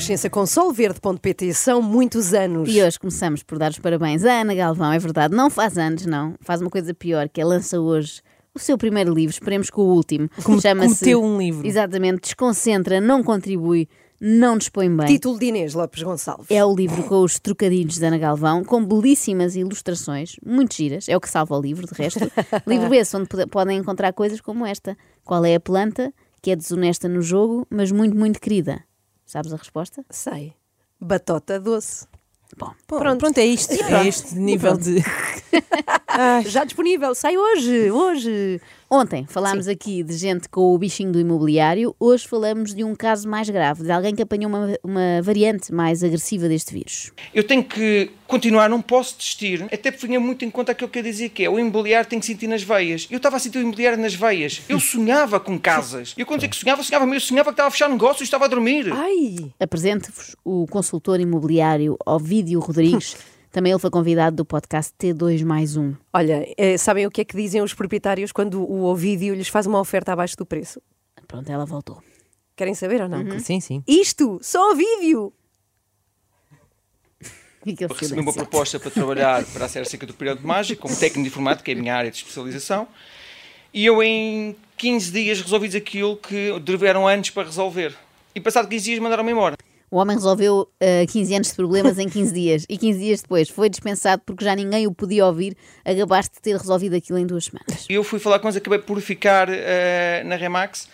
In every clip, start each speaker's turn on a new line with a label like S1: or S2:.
S1: Renascença com solverde.pt são muitos anos.
S2: E hoje começamos por dar os parabéns à Ana Galvão, é verdade, não faz anos, não, faz uma coisa pior, que é lança hoje o seu primeiro livro, esperemos que o último.
S3: Como-
S2: Chama-se-
S3: cometeu um livro.
S2: Exatamente, desconcentra, não contribui, não dispõe bem.
S1: Título de Inês Lopes Gonçalves.
S2: É o livro com os trocadilhos da Ana Galvão, com belíssimas ilustrações, muito giras, é o que salva o livro, de resto. livro esse onde pode- podem encontrar coisas como esta. Qual é a planta que é desonesta no jogo, mas muito, muito querida? Sabes a resposta?
S1: Sei. Batota doce.
S2: Bom,
S3: Pronto, pronto é isto. É este nível de. Ai,
S1: Já disponível. Sai hoje. Hoje.
S2: Ontem falámos aqui de gente com o bichinho do imobiliário, hoje falamos de um caso mais grave, de alguém que apanhou uma, uma variante mais agressiva deste vírus.
S4: Eu tenho que continuar, não posso desistir, até porque tinha muito em conta aquilo que eu dizia que é o imobiliário tem que sentir nas veias. Eu estava a sentir o imobiliário nas veias. Eu sonhava com casas. Eu quando dizia que sonhava, sonhava mesmo. Eu sonhava que estava a fechar negócios e estava a dormir.
S1: Ai.
S2: Apresento-vos o consultor imobiliário Ovídio Rodrigues, também ele foi convidado do podcast T2 mais um.
S1: Olha, eh, sabem o que é que dizem os proprietários quando o Ovídio lhes faz uma oferta abaixo do preço?
S2: Pronto, ela voltou.
S1: Querem saber ou não?
S3: Sim, sim.
S1: Isto, só Ovídio.
S2: Aquele
S4: Recebi uma proposta para trabalhar para a Seca do Período Mágico, como técnico de informática, que é a minha área de especialização. E eu, em 15 dias, resolvi aquilo que tiveram anos para resolver. E passado 15 dias, mandaram-me embora.
S2: O homem resolveu ah, 15 anos de problemas em 15 dias e 15 dias depois foi dispensado porque já ninguém o podia ouvir, acabaste de ter resolvido aquilo em duas semanas.
S4: Eu fui falar com eles, acabei por ficar eh, na Remax,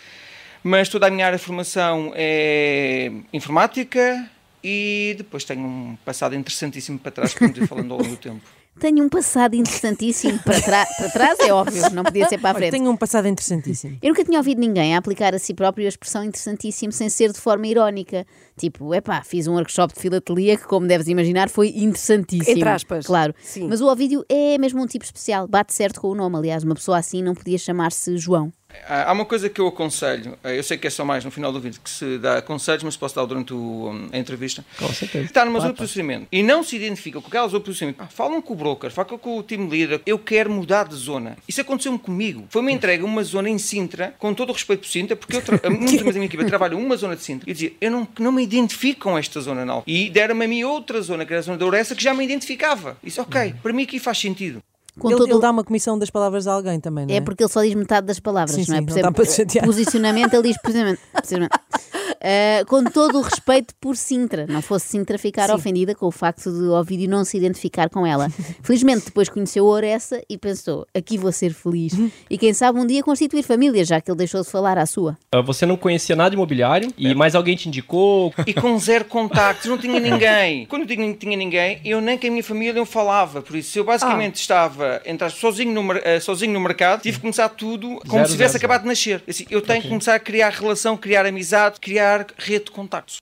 S4: mas toda a minha área de formação é informática e depois tenho um passado interessantíssimo para trás, como falando ao longo do tempo.
S2: Tenho um passado interessantíssimo para, para trás, é óbvio, não podia ser para a frente.
S3: tenho um passado interessantíssimo.
S2: Eu nunca tinha ouvido ninguém a aplicar a si próprio a expressão interessantíssimo sem ser de forma irónica. Tipo, epá, fiz um workshop de filatelia que, como deves imaginar, foi interessantíssimo.
S1: Entre aspas.
S2: Claro.
S1: Sim.
S2: Mas o Ovídio é mesmo um tipo especial, bate certo com o nome. Aliás, uma pessoa assim não podia chamar-se João.
S4: Há uma coisa que eu aconselho, eh, eu sei que é só mais no final do vídeo que se dá conselhos, mas posso dar durante o, hum, a entrevista.
S3: Com certeza.
S4: Está numa zona de posicionamento e não se identificam com aquela zona de posicionamento. Ah, falam com o broker, falam com o team leader. Eu quero mudar de zona. Isso aconteceu-me comigo. Foi-me entregue uma zona em Sintra, com todo o respeito por Sintra, porque eu tra- muitos da minha equipa trabalham numa zona de Sintra. E eu dizia, eu não, não me identifico com esta zona não. E deram-me a mim outra zona, que era a zona da Ouressa, que já me identificava. Disse, ok, para mim aqui faz sentido.
S2: Com
S3: Ele,
S2: todo
S3: ele dá uma comissão das palavras a alguém também, não é?
S2: É porque ele só diz metade das palavras,
S3: Sim,
S2: não é?
S3: sim,
S2: Por
S3: não dá para chatear.
S2: posicionamento, ele diz posicionamento. posicionamento. Ah, com todo o respeito por Sintra. Não fosse Sintra ficar ofendida com o facto de Ovídio não se identificar com ela. Felizmente depois conheceu a Oressa e pensou, aqui vou ser feliz. E quem sabe um dia constituir família, já que ele deixou de falar à sua.
S5: Ah, Você não conhecia nada de imobiliário e mais alguém te indicou.
S4: E com zero contactos, não tinha ninguém. Quando eu digo que não tinha ninguém, eu nem com a minha família eu falava. Por isso, eu basicamente estava entre sozinho, no, eh, sozinho no mercado, tive que começar tudo como
S5: Zero,
S4: se tivesse
S5: zero,
S4: acabado de nascer. Assim, eu tenho que começar a criar relação, criar amizade, criar rede de contactos.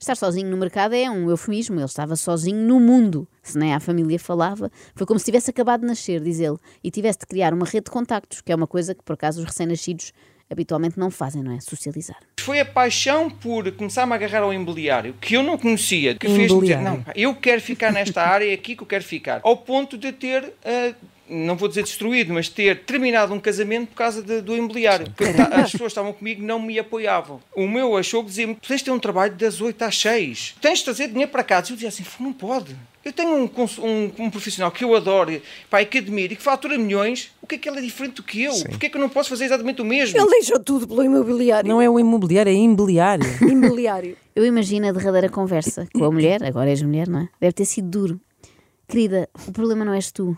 S2: Estar sozinho no mercado é um eufemismo, ele estava sozinho no mundo. Se nem a família falava, foi como se tivesse acabado de nascer, diz ele, e tivesse de criar uma rede de contactos, que é uma coisa que por acaso os recém-nascidos habitualmente não fazem, não é? Socializar.
S4: Foi a paixão por começar-me a agarrar ao imobiliário, que eu não conhecia, que fez-me dizer, não, eu quero ficar nesta área, é aqui que eu quero ficar. Ao ponto de ter, ah, não vou dizer destruído, mas ter terminado um casamento por causa de- do imobiliário. Porque ta- as pessoas que estavam comigo não me apoiavam. O meu achou que dizia-me, tens de ter um trabalho das 8 às 6, tens de trazer dinheiro para casa. E eu dizia assim, não pode. Eu tenho um, um- um profissional que eu adoro, e que admiro, e que fatura milhões, o que é que ele é diferente do que eu? Porquê é que eu não posso fazer exatamente o mesmo?
S1: Ele deixou tudo pelo imobiliário.
S3: Não é o imobiliário, é imobiliário.
S1: Imobiliário.
S2: Eu imagino a derradeira conversa com a mulher, agora és mulher, não é? Deve ter sido duro. Querida, o problema não és tu.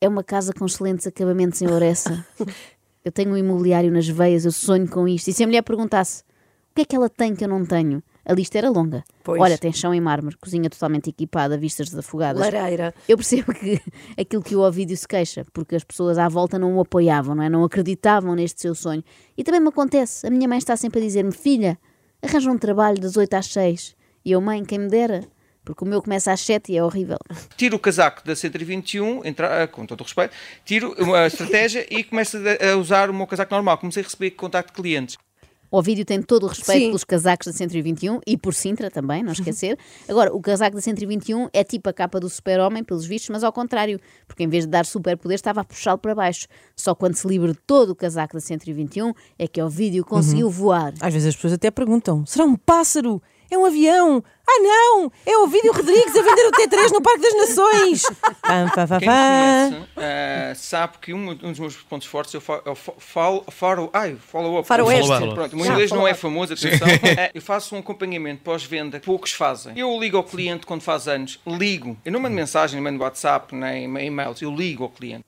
S2: É uma casa com excelentes acabamentos em Oressa. Eu tenho um imobiliário nas veias, eu sonho com isto. E se a mulher perguntasse o que é que ela tem que eu não tenho? A lista era longa.
S1: Pois.
S2: Olha, tem chão em mármore, cozinha totalmente equipada, vistas desafogadas.
S1: Lareira.
S2: Eu percebo que aquilo que o Ovídio se queixa, porque as pessoas à volta não o apoiavam, não é? Não acreditavam neste seu sonho. E também me acontece. A minha mãe está sempre a dizer-me: Filha, arranja um trabalho das 8 às 6. E eu, mãe, quem me dera? Porque o meu começa às 7 e é horrível.
S4: tiro o casaco da 121, entra, ah, com todo o respeito, tiro a estratégia e começo a usar o meu casaco normal. Comecei a receber contacto de clientes.
S2: O Ovídio tem todo o respeito
S1: Sim.
S2: pelos casacos da 121 e por Sintra também, não esquecer. Agora, o casaco da 121 é tipo a capa do super-homem, pelos vistos, mas ao contrário, porque em vez de dar superpoder estava a puxá-lo para baixo. Só quando se libertou do casaco da 121 é que o Ovídio conseguiu voar.
S3: Às vezes as pessoas até perguntam: será um pássaro? é um avião. Ah, não! É o Vídeo Rodrigues a vender o T3 no Parque das Nações. Pam, pam, pam,
S4: Quem me conhece eh, sabe que um, um dos meus pontos fortes é o fa- é o fa- falo, faro, ai, follow-up.
S1: Faroeste.
S6: Follow-up.
S4: Pronto, o meu
S1: Já,
S4: inglês não é famoso, atenção. Eh, eu faço um acompanhamento pós-venda que poucos fazem. Eu ligo ao cliente quando faz anos, ligo. Eu não mando mensagem, não mando WhatsApp, nem e-mails, eu ligo ao cliente.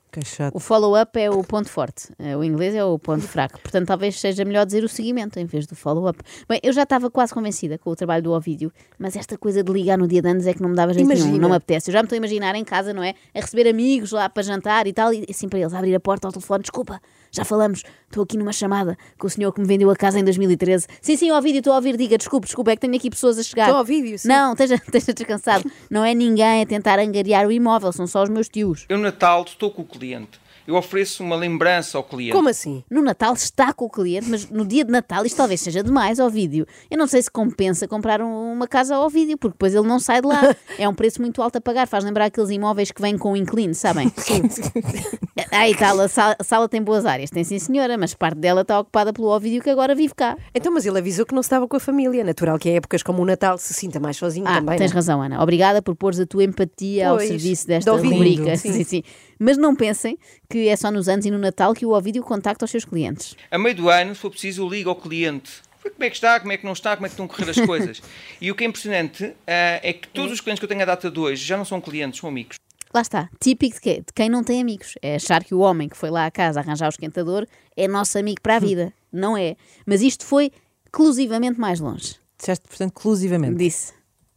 S2: O follow-up é o ponto forte, eh, o inglês é o ponto fraco. Portanto, talvez seja melhor dizer o seguimento em vez do follow-up. Bem, eu já estava quase convencida com o trabalho do Ovídio, mas esta coisa de ligar no dia de anos é que não me dava jeito nenhum,
S1: Imagina.
S2: não me apetece. Eu já me estou a imaginar em casa, não é? A receber amigos lá para jantar e tal, e assim para eles abrir a porta ao telefone: desculpa, já falamos, estou aqui numa chamada com o senhor que me vendeu a casa em 2013. Sim, sim, Ovídio, estou a ouvir, diga, desculpe, desculpe, é que tenho aqui pessoas a chegar.
S1: Estou a ouvir, sim.
S2: Não, esteja, esteja descansado. Não é ninguém a tentar angariar o imóvel, são só os meus tios.
S4: Eu, no Natal, estou com o cliente. Eu ofereço uma lembrança ao cliente.
S1: Como assim?
S2: No Natal está com o cliente, mas no dia de Natal isto talvez seja demais ao vídeo. Eu não sei se compensa comprar um- uma casa ao vídeo, porque depois ele não sai de lá. É um preço muito alto a pagar. Faz lembrar aqueles imóveis que vêm com um inclino, sabem? Sim. Tal, a sala, a sala tem boas áreas, tem sim senhora, mas parte dela está ocupada pelo Ovídio que agora vive cá.
S1: Então, mas ele avisou que não estava com a família. Natural que em épocas como o Natal se sinta mais sozinho
S2: Ah,
S1: também.
S2: tens
S1: não é?
S2: razão, Ana. Obrigada por pôres a tua empatia ao
S1: Pois,
S2: serviço
S1: de
S2: desta
S1: ouvido,
S2: rubrica.
S1: sim.
S2: Sim, sim. Mas não pensem que é só nos anos e no Natal que o Ovídio contacta os seus clientes.
S4: A meio do ano, se for preciso, eu ligo ao cliente. Como é que está, como é que não está, como é que estão a correr as coisas. E o que é impressionante ah, é que todos os clientes que eu tenho à data de hoje já não são clientes, são amigos.
S2: Lá está, típico de, quê? de quem não tem amigos. É achar que o homem que foi lá à casa arranjar o esquentador é nosso amigo para a vida. Não é. Mas isto foi exclusivamente mais longe.
S3: Disseste, portanto, exclusivamente.
S2: Disse.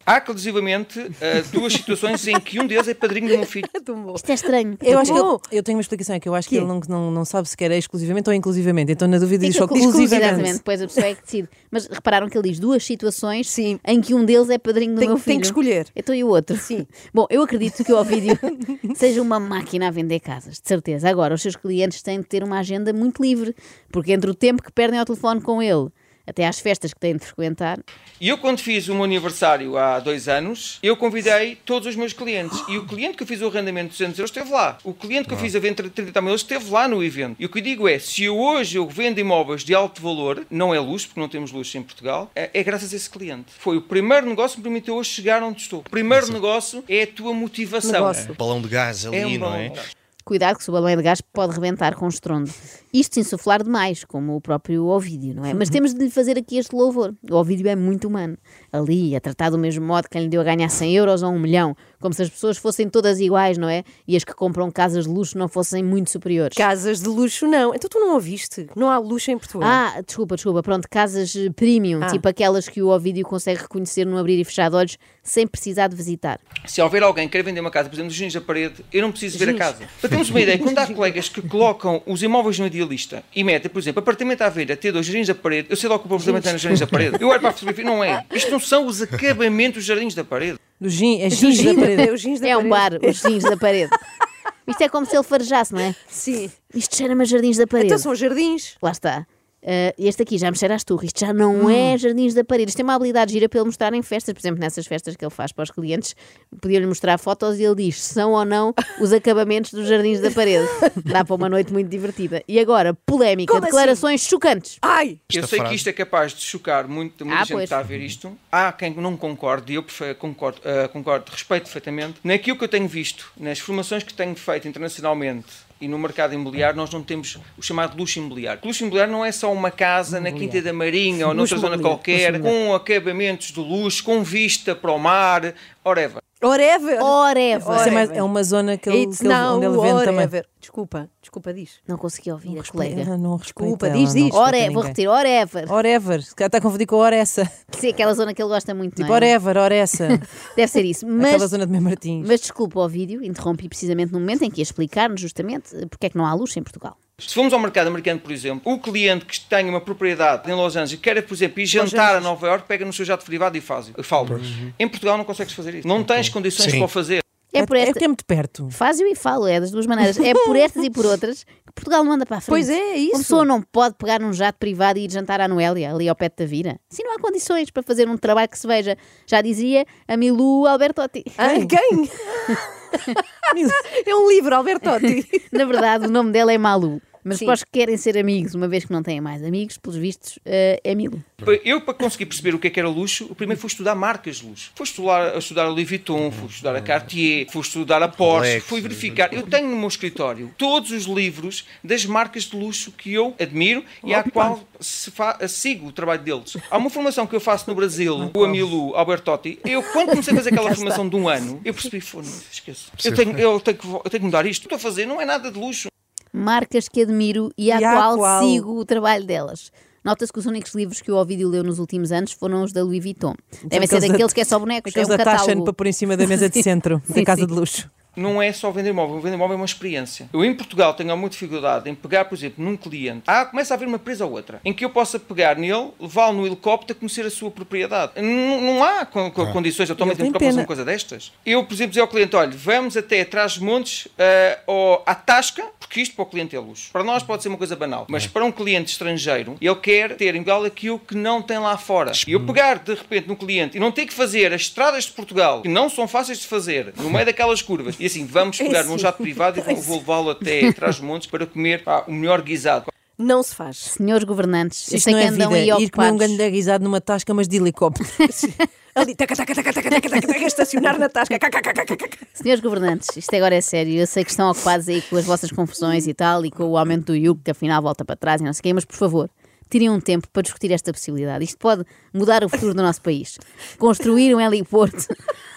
S4: Há, exclusivamente, ah, duas situações em que um deles é padrinho do meu filho.
S1: Bom.
S2: Isto é estranho.
S3: Eu acho que ele- eu tenho uma explicação, é que eu acho que
S1: Quê?
S3: ele não, não, não sabe se quer é exclusivamente ou inclusivamente. Então, na dúvida, diz só
S2: Fica
S3: exclusivamente.
S2: Exatamente, depois a pessoa é que decide. Mas repararam que ele diz duas situações
S1: Sim.
S2: em que um deles é padrinho do
S1: Tem-
S2: meu
S1: tem
S2: filho.
S1: que escolher.
S2: Então e o outro?
S1: Sim.
S2: Bom, eu acredito que o Ovídio seja uma máquina a vender casas, de certeza. Agora, os seus clientes têm de ter uma agenda muito livre, porque entre o tempo que perdem ao telefone com ele até às festas que têm de frequentar,
S4: E eu, quando fiz o meu aniversário há dois anos, eu convidei todos os meus clientes. E o cliente que eu fiz o arrendamento de 200 euros esteve lá. O cliente que eu fiz a venda de 30 mil euros esteve lá no evento. E o que eu digo é, se eu hoje eu vendo imóveis de alto valor, não é luxo, porque não temos luxo em Portugal, é, é graças a esse cliente. Foi o primeiro negócio que me permitiu hoje chegar onde estou. O primeiro negócio é a tua motivação.
S1: Negócio.
S6: Balão de gás ali,
S4: É um
S6: não
S4: bom
S6: é?
S2: Cuidado que se o balão é de gás pode rebentar com estrondo. Isto se insuflar demais, como o próprio Ovídio, não é? Mas temos de lhe fazer aqui este louvor. O Ovídio é muito humano. Ali, a tratar do mesmo modo que quem lhe deu a ganhar 100 euros ou 1 milhão, como se as pessoas fossem todas iguais, não é? E as que compram casas de luxo não fossem muito superiores.
S1: Casas de luxo, não. Então tu não ouviste? Não há luxo em Portugal.
S2: Ah, desculpa, desculpa. Pronto, casas eh, premium,
S1: Ah.
S2: tipo aquelas que o Ovídio consegue reconhecer no abrir e fechar de olhos sem precisar de visitar.
S4: Se houver alguém que queira vender uma casa, por exemplo, dos da parede, eu não preciso ver a casa. Para termos uma ideia, quando há colegas que colocam os imóveis no idealista e metem, por exemplo, apartamento à venda, T2, jardins da parede, eu sei logo que o apartamento é nos jardins da parede. Eu olho para a fotografia, não é. Isto não são os acabamentos dos jardins da parede.
S3: Do gin, é gins da parede.
S1: é o gins da
S2: é um bar, os jardins da parede. Isto é como se ele farejasse, não é?
S1: Sim.
S2: Isto cheira-me a jardins da parede.
S1: Então são jardins.
S2: Lá está. Ah, este aqui já me cheira às turras. Isto já não é jardins da parede. Isto tem uma habilidade gira para ele mostrar em festas. Por exemplo, nessas festas que ele faz para os clientes, podia-lhe mostrar fotos e ele diz se são ou não os acabamentos dos jardins da parede. Dá para uma noite muito divertida. E agora, polémica,
S1: Como assim?
S2: declarações chocantes.
S1: Ai!
S4: Eu
S6: Esta
S4: sei
S6: frase.
S4: que isto é capaz de chocar muito, muita
S2: Ah,
S4: gente
S2: pois.
S4: está a ver isto. Há quem não concorde, e eu concordo, ah, concordo, respeito perfeitamente. Naquilo que eu tenho visto, nas formações que tenho feito internacionalmente e no mercado imobiliário, nós não temos o chamado luxo imobiliário. Luxo imobiliário não é só uma casa na Quinta da Marinha ou noutra zona qualquer, com acabamentos de luxo, com vista para o mar, whatever.
S2: Oreva.
S3: Isso é, mais- é uma zona que ele,
S1: It's
S3: que ele-
S1: now
S3: onde ele vende também.
S1: Desculpa, desculpa, diz.
S2: Não consegui ouvir a
S3: Respeita-
S2: colega.
S3: ela não
S1: Desculpa,
S3: ela,
S1: diz,
S3: não
S1: diz.
S2: Ore, vou repetir, Orever.
S3: Orever, se calhar está a confundir com Oressa.
S2: Sim, aquela zona que ele gosta muito,
S3: Tipo,
S2: não é?
S3: Orever, Oressa.
S2: Deve ser isso.
S3: Aquela
S2: Mas,
S3: zona de Mem Martins.
S2: mas desculpa o vídeo, interrompi precisamente no momento em que ia explicar-nos justamente porque é que não há luxo em Portugal.
S4: Se formos ao mercado americano, por exemplo, o cliente que tem uma propriedade em Los Angeles e quer, por exemplo, ir jantar a Nova York, pega no seu jato privado e faz. Eu falo. Em Portugal não consegues fazer isso. Não tens condições
S6: Sim.
S4: para o fazer.
S2: É por esta...
S3: porque é muito perto.
S2: Faz-o e falo, é das duas maneiras. É por estas e por outras que Portugal não anda para a frente.
S1: Pois é, é isso.
S2: Uma pessoa não pode pegar num jato privado e ir jantar à Noélia, ali ao pé da Vira. Se não há condições para fazer um trabalho que se veja. Já dizia a Milu Albertotti.
S1: Ah, quem? é um livro, Albertotti.
S2: Na verdade, o nome dela é Malu. Mas
S1: Sim.
S2: para os que querem ser amigos, uma vez que não têm mais amigos, pelos vistos, eh, é mil.
S4: Eu, para conseguir perceber o que é que era luxo, o primeiro foi estudar marcas de luxo. Fui estudar, estudar a Louis Vuitton, fui estudar a Cartier, fui estudar a Porsche,
S6: Rolex.
S4: fui verificar. Eu tenho no meu escritório todos os livros das marcas de luxo que eu admiro e à qual se fa- sigo o trabalho deles. Há uma formação que eu faço no Brasil, o Amilu Albertotti. Eu, quando comecei a fazer aquela formação de um ano, eu percebi, foda-se, esqueço. Eu tenho, eu, tenho que, eu tenho que mudar isto. O que estou a fazer não é nada de luxo.
S2: Marcas que admiro e à
S3: E à
S2: qual,
S3: qual-
S2: sigo o trabalho delas. Nota-se que os únicos livros que o Ovídio leu nos últimos anos foram os da Louis Vuitton. Devem ser
S3: aqueles da-
S2: daqueles que é só bonecos, é um
S3: da
S2: catálogo.
S3: para pôr em cima da mesa de centro
S2: Sim,
S3: da casa
S2: sim.
S3: de luxo.
S4: Não é só vender imóvel. Vender imóvel é uma experiência. Eu, em Portugal, tenho muita dificuldade em pegar, por exemplo, num cliente. Ah, começa a haver uma empresa ou outra. Em que eu possa pegar nele, levá-lo no helicóptero a conhecer a sua propriedade. Não, não há con- con- condições atualmente em Portugal para fazer uma coisa destas. Eu, por exemplo, dizer ao cliente, olha, vamos até atrás dos montes ah, ou à Tasca, porque isto para o cliente é luxo. Para nós pode ser uma coisa banal. Mas para um cliente estrangeiro, ele quer ter igual aquilo que não tem lá fora. E eu pegar, de repente, no cliente e não ter que fazer as estradas de Portugal, que não são fáceis de fazer, no meio daquelas curvas, e assim, vamos pegar num jato privado e vou, vou levá-lo até atrás dos montes para comer pá, o melhor guisado.
S1: Não se faz.
S2: Senhores governantes, eu
S3: Isto
S2: sei que
S3: é
S2: andam
S3: vida.
S2: aí
S3: Ir comer um grande guisado numa tasca, mas de helicóptero.
S1: Ali, taca, taca, taca, taca, taca, taca, taca, estacionar na tasca. Caca, caca, caca, caca.
S2: Senhores governantes, isto agora é sério. Eu sei que estão ocupados aí com as vossas confusões e tal, e com o aumento do IUC, que afinal volta para trás e não sei o quê, mas por favor, tirem um tempo para discutir esta possibilidade. Isto pode mudar o futuro do nosso país. Construir um heliporto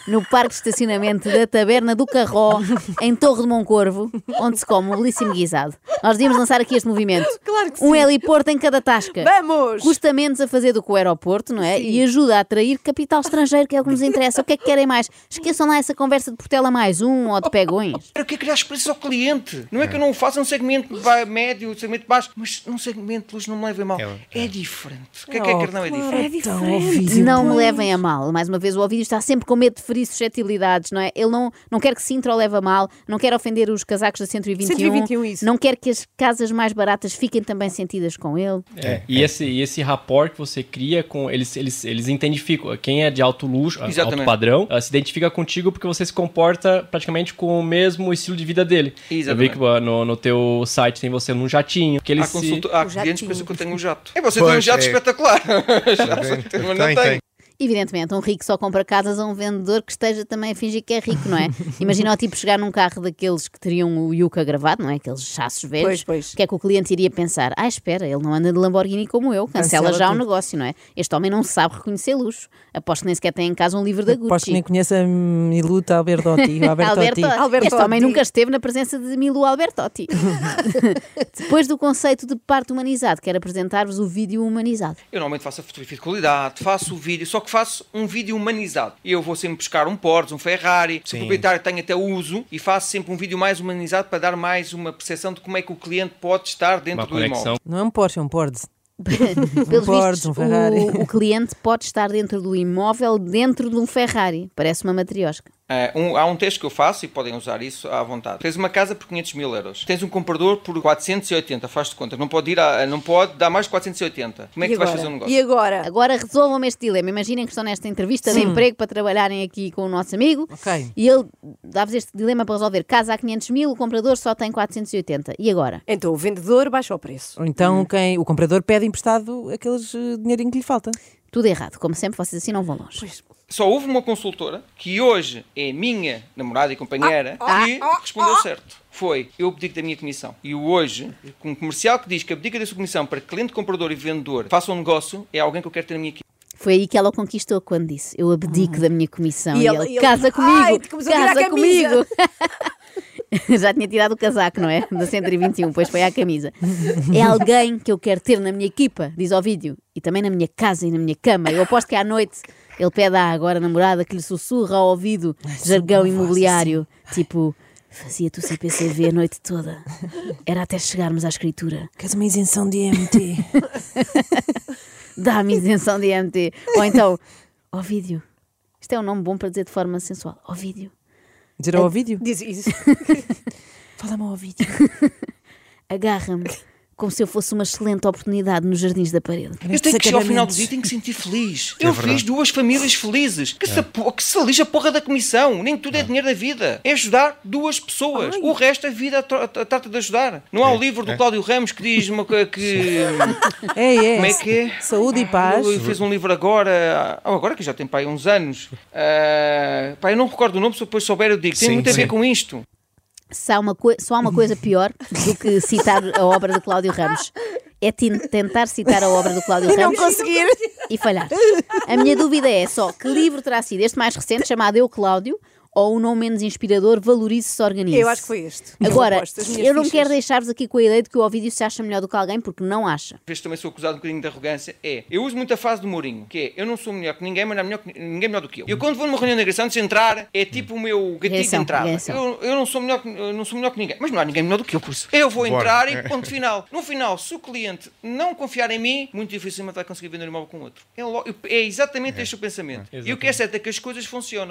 S2: no parque de estacionamento da Taberna do Carró, em Torre de Moncorvo, onde se come um belíssimo guisado. Nós devíamos lançar aqui este movimento.
S1: Claro que
S2: Um
S1: sim.
S2: heliporto em cada tasca.
S1: Vamos!
S2: Custa menos a fazer do que o aeroporto, não é? E ajuda a atrair capital estrangeiro, que é o que nos interessa. O que é que querem mais? Esqueçam lá essa conversa de Portela mais um ou de pegões.
S4: Eu quero criar experiências ao cliente. Não é que eu não faça um segmento médio, um segmento baixo, mas num segmento de luz não me levem mal. É diferente. O que é que é que não é diferente?
S3: Então, Ovídio,
S2: Não me levem a mal. Mais uma vez, o Ovídio está sempre com medo de ferir suscetibilidades, não é? Ele não, não quer que Sintra o leve a mal, não quer ofender os casacos da 121,
S1: 121, isso.
S2: não quer que as casas mais baratas fiquem também sentidas com ele.
S5: É, e, esse, e esse rapport que você cria com. Eles, eles, eles identificam. Quem é de alto luxo, alto
S4: Exatamente.
S5: padrão, ela se identifica contigo porque você se comporta praticamente com o mesmo estilo de vida dele. Eu vi
S4: Exatamente.
S5: que no, no teu site tem você num jatinho. Que eles
S4: Há,
S5: se...
S4: consulta... Há
S1: O
S4: clientes que
S1: jatinho.
S4: pensam que eu tenho um jato. É, você tem um jato
S6: é.
S4: espetacular.
S6: Tem,
S4: Mas não
S6: tem.
S4: tem.
S2: Evidentemente, um rico só compra casas a um vendedor que esteja também a fingir que é rico, não é? Imagina o tipo chegar num carro daqueles que teriam o Yuca gravado, não é? Aqueles chassos velhos.
S1: Pois, pois.
S2: O que é que o cliente iria pensar? Ah, espera, ele não anda de Lamborghini como eu, cancela,
S3: Cancela
S2: já o
S3: tudo.
S2: negócio, não é? Este homem não sabe reconhecer luxo. Aposto que nem sequer tem em casa um livro da Gucci.
S3: Aposto que nem conhece a Miluta Albertotti. o Albertotti.
S2: Alberto. Este homem nunca esteve na presença de Milu Albertotti. Depois do conceito de parte humanizado, quero apresentar-vos o vídeo humanizado.
S4: Eu normalmente faço a fotografia de qualidade, faço o vídeo, só que faço um vídeo humanizado. Eu vou sempre buscar um Porsche, um Ferrari, se o proprietário tem até uso, e faço sempre um vídeo mais humanizado para dar mais uma percepção de como é que o cliente pode estar dentro
S5: Uma
S4: do imóvel.
S5: conexão.
S3: Não é um Porsche, é um Porsche.
S2: Pelos
S3: Ford,
S2: vistos,
S3: um Ferrari.
S2: o, o cliente pode estar dentro do imóvel dentro de um Ferrari. Parece uma matriosca.
S4: É, um- há um teste que eu faço e podem usar isso à vontade. Tens uma casa por 500 mil euros. Tens um comprador por 480, faz-te conta. Não pode, ir a, não pode dar mais de 480. Como é que
S1: E
S4: tu vais fazer um negócio?
S1: E agora?
S2: Agora resolvam-me este dilema. Imaginem que estão nesta entrevista de emprego para trabalharem aqui com o nosso amigo
S3: Ok.
S2: e ele dá-vos este dilema para resolver. Casa a 500 mil, o comprador só tem 480. E agora?
S1: Então o vendedor baixa o preço.
S3: Ou então quem, o comprador pede emprestado aqueles eh, dinheirinho que lhe falta.
S2: Tudo errado. Como sempre, vocês assim não vão longe.
S4: Só houve uma consultora que hoje é minha namorada e companheira
S1: Ah,
S4: que respondeu certo. Foi, eu abdico da minha comissão. E o hoje, com um comercial que diz que abdica da sua comissão para que cliente, comprador e vendedor façam um negócio, é alguém que eu quero ter na minha equipe.
S2: Foi aí que ela o conquistou quando disse: Eu abdico da minha comissão.
S1: E
S2: E,
S1: ele-
S2: ele,
S1: ele-
S2: casa
S1: Ai,
S2: comigo,
S1: começou a tirar a
S2: casa
S1: camisa."
S2: comigo. Já tinha tirado o casaco, não é? Da 121, depois foi à camisa. É alguém que eu quero ter na minha equipa, diz ao vídeo, e também na minha casa e na minha cama. Eu aposto que à noite ele pede à agora namorada que lhe sussurra ao ouvido jargão imobiliário, tipo. Fazia-te o CPCV a noite toda. Era até chegarmos à escritura.
S3: Queres uma isenção de MT?
S2: Dá-me isenção de MT. Ou então, ó vídeo. Isto é um nome bom para dizer de forma sensual. Ó vídeo.
S3: Dizer ao vídeo?
S1: Diz isso.
S3: Fala-me ao vídeo.
S2: Agarra-me como se eu fosse uma excelente oportunidade nos jardins da parede.
S4: Eu tenho que chegar ao final do dia e tenho que sentir feliz.
S6: É
S4: eu
S6: verdade.
S4: fiz duas famílias felizes. Que, se, po- que se lixa a porra da comissão. Nem tudo é dinheiro da vida. É ajudar duas pessoas. O resto a vida tra- tra- trata de ajudar. Não há o livro do Cláudio Ramos que diz uma coisa que.
S3: É, é.
S4: Como é que é?
S3: Saúde e paz.
S4: Ele fez um livro agora, ah, agora que já tem pai uns anos. Ah, pá, eu não recordo o nome, se eu depois souber eu digo. Tem
S6: Sim,
S4: muito a ver
S6: sim.
S4: com isto.
S2: Se há uma só há uma coisa pior do que citar a obra de Cláudio Ramos. É tentar citar a obra do Cláudio
S3: E não
S2: Ramos
S3: conseguir.
S2: e falhar. A minha dúvida é só que livro terá sido este mais recente, chamado Eu Cláudio, ou o não menos inspirador Valorize-se Organize?
S1: Eu acho que foi este.
S2: Agora, eu não
S1: fichas.
S2: quero deixar-vos aqui com a ideia de que o Ovídio se acha melhor do que alguém, porque não acha.
S4: Vez também sou acusado um bocadinho de arrogância. É, eu uso muito a fase do Mourinho, que é, eu não sou melhor que ninguém, mas não é melhor que, ninguém melhor do que eu. Eu quando vou numa reunião de negociação, antes de entrar, é tipo o meu gatilho de
S2: Reação,
S4: entrada.
S2: reação.
S4: Eu, eu não, sou melhor, que- não sou melhor que ninguém, mas não há ninguém melhor do que eu, por isso. Eu vou
S6: Bora.
S4: entrar e ponto final. No final, se o cliente não confiar em mim, muito dificilmente vai conseguir vender um imóvel com outro. É, é exatamente este o pensamento. E o que é certo é que as coisas funcionam.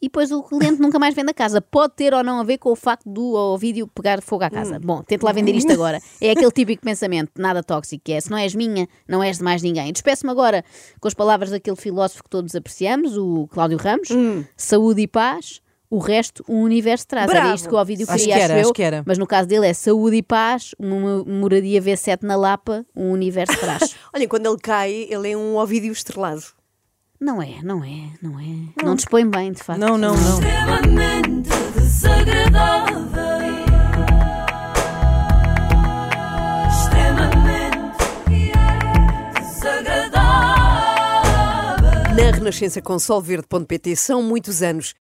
S2: E depois o cliente nunca mais vende a casa. Pode ter ou não a ver com o facto do Ovídio pegar fogo à
S1: Hum.
S2: casa. Bom, tente lá vender isto agora. É aquele típico pensamento, nada tóxico, que é se não és minha, não és de mais ninguém. Despeço-me agora com as palavras daquele filósofo que todos apreciamos, o Cláudio Ramos.
S1: Hum.
S2: Saúde e paz. O resto, o universo traz. Era
S1: Bravo.
S2: isto que o
S3: Acho
S2: queria,
S3: que era,
S2: acho eu.
S3: acho que era.
S2: Mas no caso dele é saúde e paz, uma moradia V7 na Lapa, um universo traz.
S1: Olha, quando ele cai, ele é um ovídio estrelado.
S2: Não é, não é, não é. Não dispõe bem, de facto.
S3: Não, não, não.
S7: extremamente desagradável. Extremamente desagradável.
S1: Na Renascença com solverde.pt são muitos anos